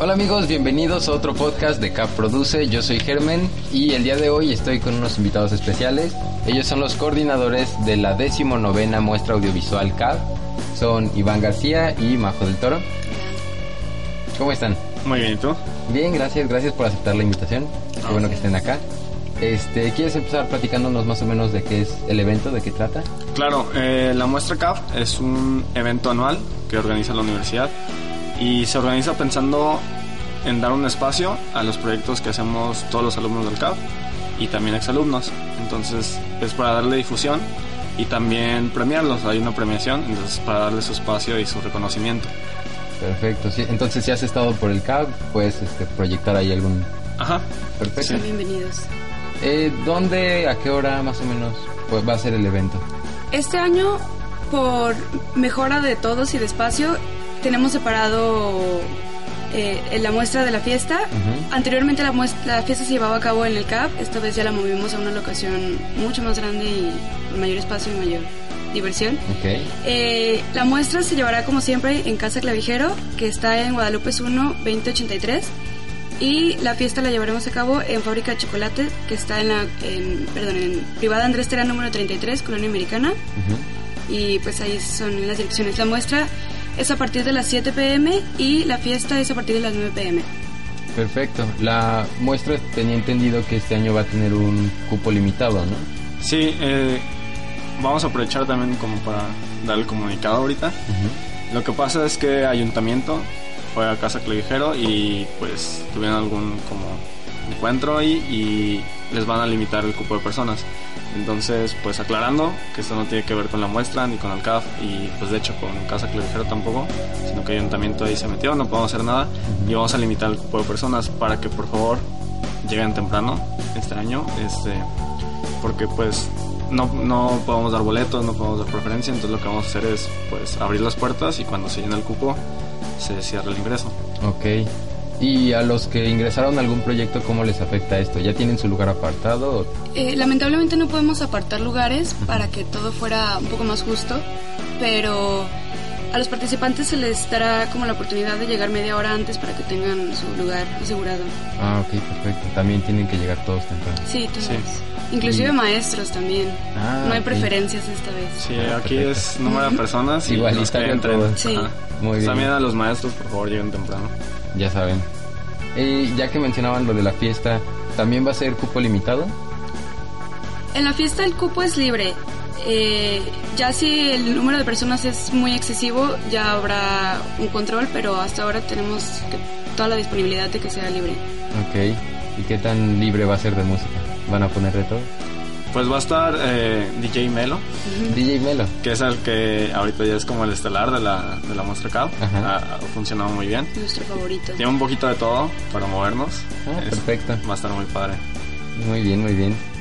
Hola amigos, bienvenidos a otro podcast de CAP Produce. Yo soy Germen y el día de hoy estoy con unos invitados especiales. Ellos son los coordinadores de la novena muestra audiovisual CAP. Son Iván García y Majo del Toro. ¿Cómo están? Muy bien, ¿y tú? Bien, gracias, gracias por aceptar la invitación. Qué bueno que estén acá. Este, ¿Quieres empezar platicándonos más o menos de qué es el evento, de qué trata? Claro, eh, la muestra CAF es un evento anual que organiza la universidad y se organiza pensando en dar un espacio a los proyectos que hacemos todos los alumnos del CAF y también exalumnos. Entonces es para darle difusión y también premiarlos. Hay una premiación, entonces para darle su espacio y su reconocimiento. Perfecto, sí. Entonces si has estado por el CAF, puedes este, proyectar ahí algún... Ajá. Perfecto. Bienvenidos. Eh, ¿Dónde, a qué hora más o menos pues, va a ser el evento? Este año, por mejora de todos y de espacio, tenemos separado eh, la muestra de la fiesta. Anteriormente la, la fiesta se llevaba a cabo en el CAP, esta vez ya la movimos a una locación mucho más grande y con mayor espacio y mayor diversión. Okay. Eh, la muestra se llevará como siempre en Casa Clavijero, que está en Guadalupe 1 2083. Y la fiesta la llevaremos a cabo en Fábrica de Chocolate, que está en la perdón, en Privada Andrés Terán número 33, Colonia Americana. Y pues ahí son las direcciones. La muestra es a partir de las 7 pm y la fiesta es a partir de las 9 pm. Perfecto. La muestra tenía entendido que este año va a tener un cupo limitado, ¿no? Sí, eh, vamos a aprovechar también como para dar el comunicado ahorita. Lo que pasa es que Ayuntamiento fue a Casa Clavijero y pues tuvieron algún como encuentro ahí y les van a limitar el cupo de personas. Entonces, pues aclarando que esto no tiene que ver con la muestra ni con el CAF y pues de hecho con Casa Clavijero tampoco, sino que el ayuntamiento ahí se metió, no podemos hacer nada y vamos a limitar el cupo de personas para que por favor lleguen temprano este año, este, porque pues no, no podemos dar boletos, no podemos dar preferencia, entonces lo que vamos a hacer es pues abrir las puertas y cuando se llene el cupo se cierra el ingreso. Ok. ¿Y a los que ingresaron a algún proyecto, cómo les afecta esto? ¿Ya tienen su lugar apartado? Eh, lamentablemente no podemos apartar lugares para que todo fuera un poco más justo, pero a los participantes se les dará como la oportunidad de llegar media hora antes para que tengan su lugar asegurado. Ah, ok, perfecto. También tienen que llegar todos temprano. Sí, todos. Inclusive maestros también. Ah, no hay preferencias esta vez. Sí, aquí es número de personas y Igual, los que entren. Sí. Muy bien. También a los maestros, por favor, lleguen temprano ya saben. Y ya que mencionaban lo de la fiesta, ¿también va a ser cupo limitado? En la fiesta el cupo es libre. Eh, ya si el número de personas es muy excesivo, ya habrá un control, pero hasta ahora tenemos toda la disponibilidad de que sea libre. Ok. ¿Y qué tan libre va a ser de música? ¿Van a poner de todo? Pues va a estar eh, DJ Melo. DJ Melo. Que es el que ahorita ya es como el estelar de la, de la muestra. Ha, funcionado muy bien. Nuestro favorito. Tiene un poquito de todo para movernos. Ah, perfecto. Va a estar muy padre. Muy bien, muy bien.